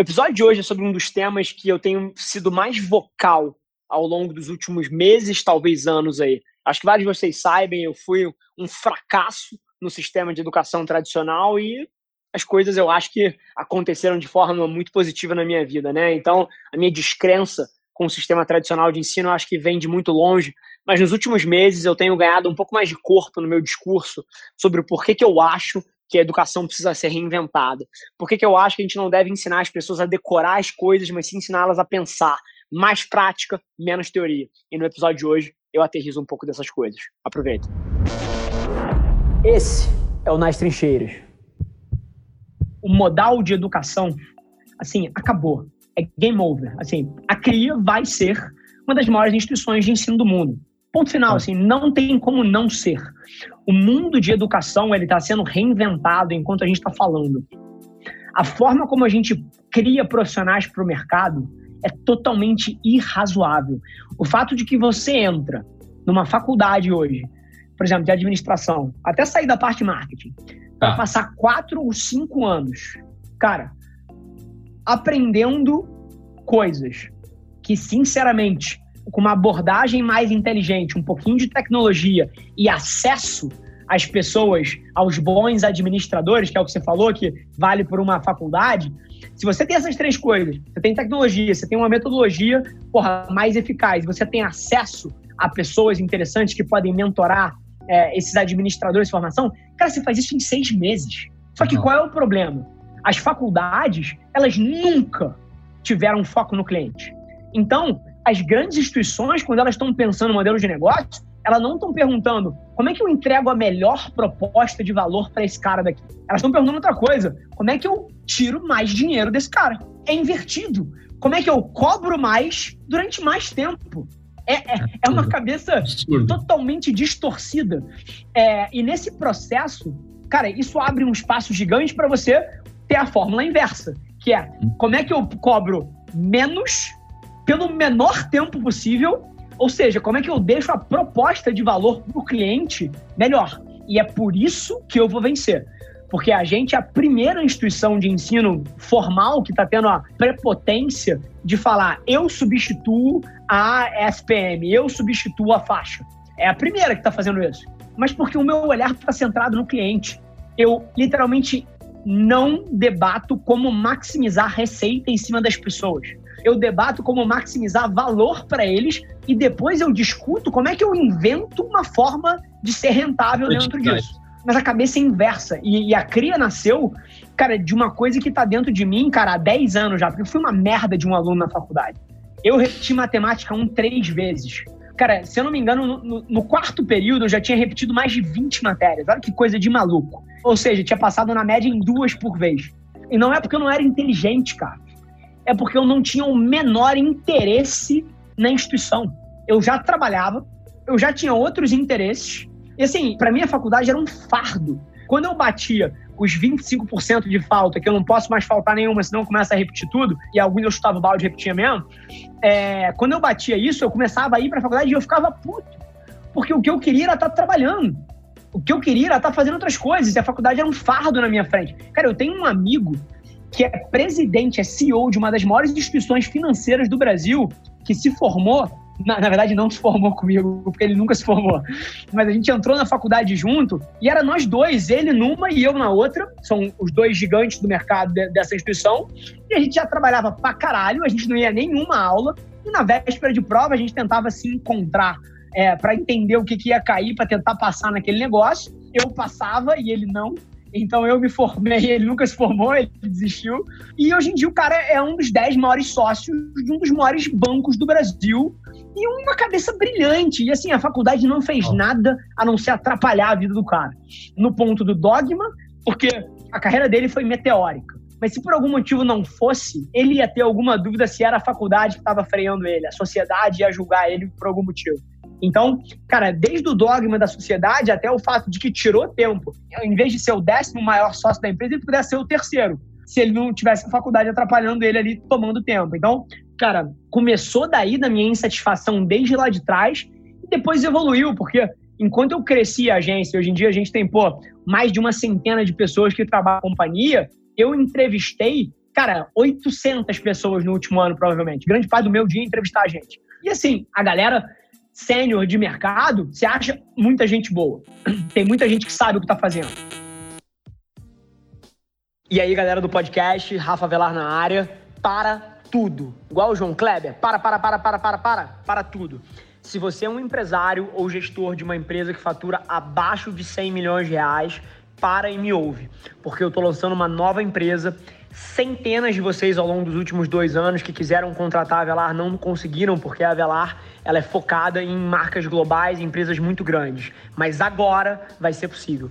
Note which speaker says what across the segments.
Speaker 1: O episódio de hoje é sobre um dos temas que eu tenho sido mais vocal ao longo dos últimos meses, talvez anos aí. Acho que vários de vocês sabem, eu fui um fracasso no sistema de educação tradicional e as coisas eu acho que aconteceram de forma muito positiva na minha vida, né? Então, a minha descrença com o sistema tradicional de ensino eu acho que vem de muito longe, mas nos últimos meses eu tenho ganhado um pouco mais de corpo no meu discurso sobre o porquê que eu acho que a educação precisa ser reinventada. Por que, que eu acho que a gente não deve ensinar as pessoas a decorar as coisas, mas sim ensiná-las a pensar. Mais prática, menos teoria. E no episódio de hoje eu aterrizo um pouco dessas coisas. Aproveita. Esse é o Nas Trincheiras. O modal de educação, assim, acabou. É game over. Assim, a CRIA vai ser uma das maiores instituições de ensino do mundo. Ponto final, assim, não tem como não ser. O mundo de educação ele está sendo reinventado enquanto a gente está falando. A forma como a gente cria profissionais para o mercado é totalmente irrazoável. O fato de que você entra numa faculdade hoje, por exemplo, de administração, até sair da parte de marketing, para ah. passar quatro ou cinco anos, cara, aprendendo coisas que, sinceramente, com uma abordagem mais inteligente, um pouquinho de tecnologia e acesso às pessoas, aos bons administradores, que é o que você falou, que vale por uma faculdade. Se você tem essas três coisas, você tem tecnologia, você tem uma metodologia porra, mais eficaz, você tem acesso a pessoas interessantes que podem mentorar é, esses administradores de formação, cara, você faz isso em seis meses. Só que qual é o problema? As faculdades, elas nunca tiveram foco no cliente. Então, as grandes instituições, quando elas estão pensando no modelo de negócio, elas não estão perguntando como é que eu entrego a melhor proposta de valor para esse cara daqui. Elas estão perguntando outra coisa: como é que eu tiro mais dinheiro desse cara? É invertido. Como é que eu cobro mais durante mais tempo? É, é, é uma cabeça totalmente distorcida. É, e nesse processo, cara, isso abre um espaço gigante para você ter a fórmula inversa, que é como é que eu cobro menos pelo menor tempo possível, ou seja, como é que eu deixo a proposta de valor para o cliente melhor. E é por isso que eu vou vencer. Porque a gente é a primeira instituição de ensino formal que está tendo a prepotência de falar eu substituo a SPM, eu substituo a faixa. É a primeira que está fazendo isso. Mas porque o meu olhar está centrado no cliente. Eu literalmente não debato como maximizar receita em cima das pessoas eu debato como maximizar valor para eles e depois eu discuto como é que eu invento uma forma de ser rentável dentro disso. Mas a cabeça é inversa. E, e, a cria nasceu, cara, de uma coisa que tá dentro de mim, cara, há 10 anos já, porque eu fui uma merda de um aluno na faculdade. Eu repeti matemática um três vezes. Cara, se eu não me engano, no, no, no, quarto período eu já tinha repetido mais de 20 matérias. Olha que coisa de maluco. Ou seja, tinha passado na média em duas por vez. E não é porque eu não era inteligente, cara é porque eu não tinha o menor interesse na instituição. Eu já trabalhava, eu já tinha outros interesses. E assim, para mim a faculdade era um fardo. Quando eu batia os 25% de falta, que eu não posso mais faltar nenhuma, senão começa a repetir tudo, e alguns eu chutava o balde e repetia mesmo, é, quando eu batia isso, eu começava a ir para a faculdade e eu ficava puto. Porque o que eu queria era estar tá trabalhando. O que eu queria era estar tá fazendo outras coisas, e a faculdade era um fardo na minha frente. Cara, eu tenho um amigo que é presidente, é CEO de uma das maiores instituições financeiras do Brasil, que se formou na, na, verdade, não se formou comigo, porque ele nunca se formou. Mas a gente entrou na faculdade junto e era nós dois, ele numa e eu na outra. São os dois gigantes do mercado de, dessa instituição. E a gente já trabalhava pra caralho, a gente não ia nenhuma aula. E na véspera de prova, a gente tentava se encontrar é, para entender o que, que ia cair, para tentar passar naquele negócio. Eu passava e ele não. Então eu me formei, ele nunca se formou, ele desistiu. E hoje em dia o cara é um dos dez maiores sócios de um dos maiores bancos do Brasil e uma cabeça brilhante. E assim, a faculdade não fez nada a não ser atrapalhar a vida do cara. No ponto do dogma, porque a carreira dele foi meteórica. Mas se por algum motivo não fosse, ele ia ter alguma dúvida se era a faculdade que estava freando ele, a sociedade ia julgar ele por algum motivo. Então, cara, desde o dogma da sociedade até o fato de que tirou tempo, em vez de ser o décimo maior sócio da empresa, ele pudesse ser o terceiro, se ele não tivesse a faculdade atrapalhando ele ali, tomando tempo. Então, cara, começou daí da minha insatisfação desde lá de trás e depois evoluiu, porque enquanto eu cresci a agência, hoje em dia a gente tem, pô, mais de uma centena de pessoas que trabalham na companhia, eu entrevistei cara, 800 pessoas no último ano, provavelmente. Grande parte do meu dia entrevistar a gente. E assim, a galera sênior de mercado, você acha muita gente boa. Tem muita gente que sabe o que está fazendo. E aí, galera do podcast, Rafa Velar na área, para tudo. Igual o João Kleber, para, para, para, para, para, para, para tudo. Se você é um empresário ou gestor de uma empresa que fatura abaixo de 100 milhões de reais, para e me ouve, porque eu estou lançando uma nova empresa. Centenas de vocês ao longo dos últimos dois anos que quiseram contratar a Velar não conseguiram, porque a Velar ela é focada em marcas globais, em empresas muito grandes. Mas agora vai ser possível.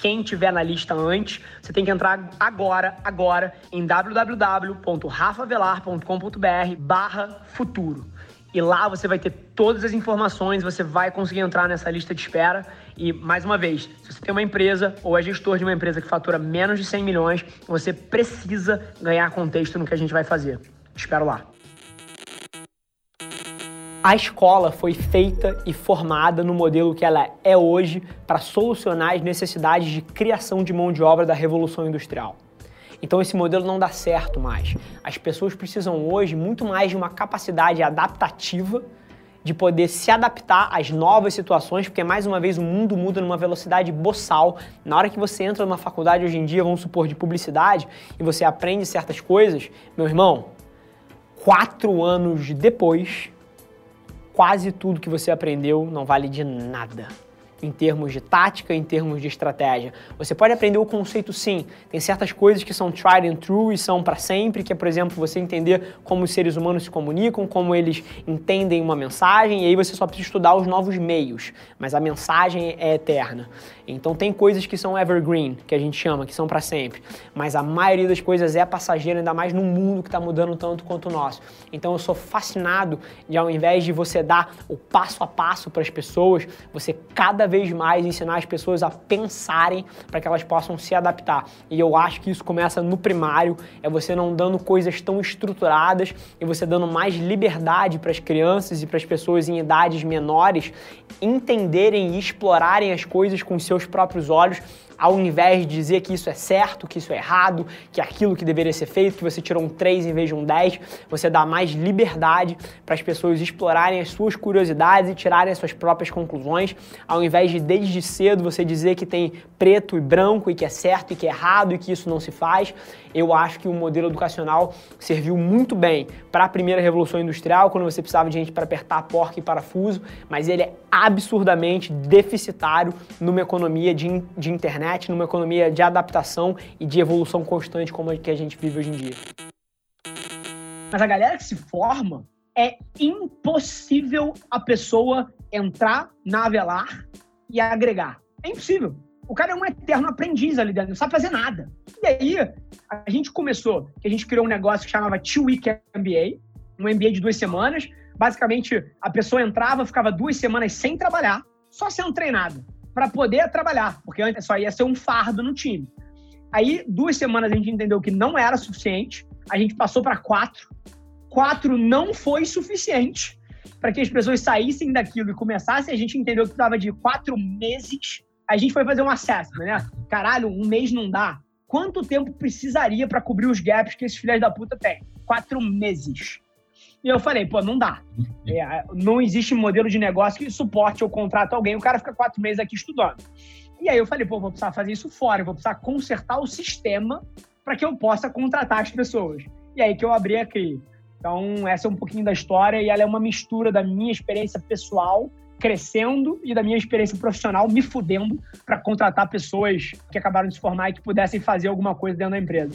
Speaker 1: quem tiver na lista antes, você tem que entrar agora, agora, em www.rafavelar.com.br barra futuro. E lá você vai ter todas as informações, você vai conseguir entrar nessa lista de espera. E, mais uma vez, se você tem uma empresa ou é gestor de uma empresa que fatura menos de 100 milhões, você precisa ganhar contexto no que a gente vai fazer. Te espero lá. A escola foi feita e formada no modelo que ela é hoje para solucionar as necessidades de criação de mão de obra da Revolução Industrial. Então esse modelo não dá certo mais. As pessoas precisam hoje muito mais de uma capacidade adaptativa de poder se adaptar às novas situações, porque mais uma vez o mundo muda numa velocidade boçal. Na hora que você entra numa faculdade hoje em dia, vamos supor, de publicidade, e você aprende certas coisas, meu irmão, quatro anos depois, quase tudo que você aprendeu não vale de nada em termos de tática, em termos de estratégia. Você pode aprender o conceito sim. Tem certas coisas que são tried and true e são para sempre, que é, por exemplo, você entender como os seres humanos se comunicam, como eles entendem uma mensagem, e aí você só precisa estudar os novos meios, mas a mensagem é eterna. Então tem coisas que são evergreen, que a gente chama, que são para sempre, mas a maioria das coisas é passageira, ainda mais no mundo que está mudando tanto quanto o nosso. Então eu sou fascinado de ao invés de você dar o passo a passo para as pessoas, você cada vez mais ensinar as pessoas a pensarem para que elas possam se adaptar. E eu acho que isso começa no primário, é você não dando coisas tão estruturadas e você dando mais liberdade para as crianças e para as pessoas em idades menores entenderem e explorarem as coisas com seus próprios olhos ao invés de dizer que isso é certo, que isso é errado, que é aquilo que deveria ser feito, que você tirou um 3 em vez de um 10, você dá mais liberdade para as pessoas explorarem as suas curiosidades e tirarem as suas próprias conclusões, ao invés de desde cedo você dizer que tem preto e branco e que é certo e que é errado e que isso não se faz. Eu acho que o modelo educacional serviu muito bem para a primeira revolução industrial, quando você precisava de gente para apertar porca e parafuso, mas ele é absurdamente deficitário numa economia de, de internet internet, numa economia de adaptação e de evolução constante como a que a gente vive hoje em dia. Mas a galera que se forma, é impossível a pessoa entrar na Avelar e agregar. É impossível. O cara é um eterno aprendiz ali dentro, não sabe fazer nada. E aí, a gente começou, a gente criou um negócio que chamava Two Week MBA, um MBA de duas semanas. Basicamente, a pessoa entrava, ficava duas semanas sem trabalhar, só sendo treinado para poder trabalhar, porque antes só ia ser um fardo no time. Aí, duas semanas a gente entendeu que não era suficiente, a gente passou para quatro. Quatro não foi suficiente para que as pessoas saíssem daquilo e começassem. A gente entendeu que precisava de quatro meses. A gente foi fazer um assessment, né? Caralho, um mês não dá. Quanto tempo precisaria para cobrir os gaps que esses filhos da puta têm? Quatro meses. E eu falei, pô, não dá. É, não existe modelo de negócio que suporte ou contrato alguém, o cara fica quatro meses aqui estudando. E aí eu falei, pô, vou precisar fazer isso fora, eu vou precisar consertar o sistema para que eu possa contratar as pessoas. E aí que eu abri a CRI. Então, essa é um pouquinho da história e ela é uma mistura da minha experiência pessoal crescendo e da minha experiência profissional me fudendo para contratar pessoas que acabaram de se formar e que pudessem fazer alguma coisa dentro da empresa.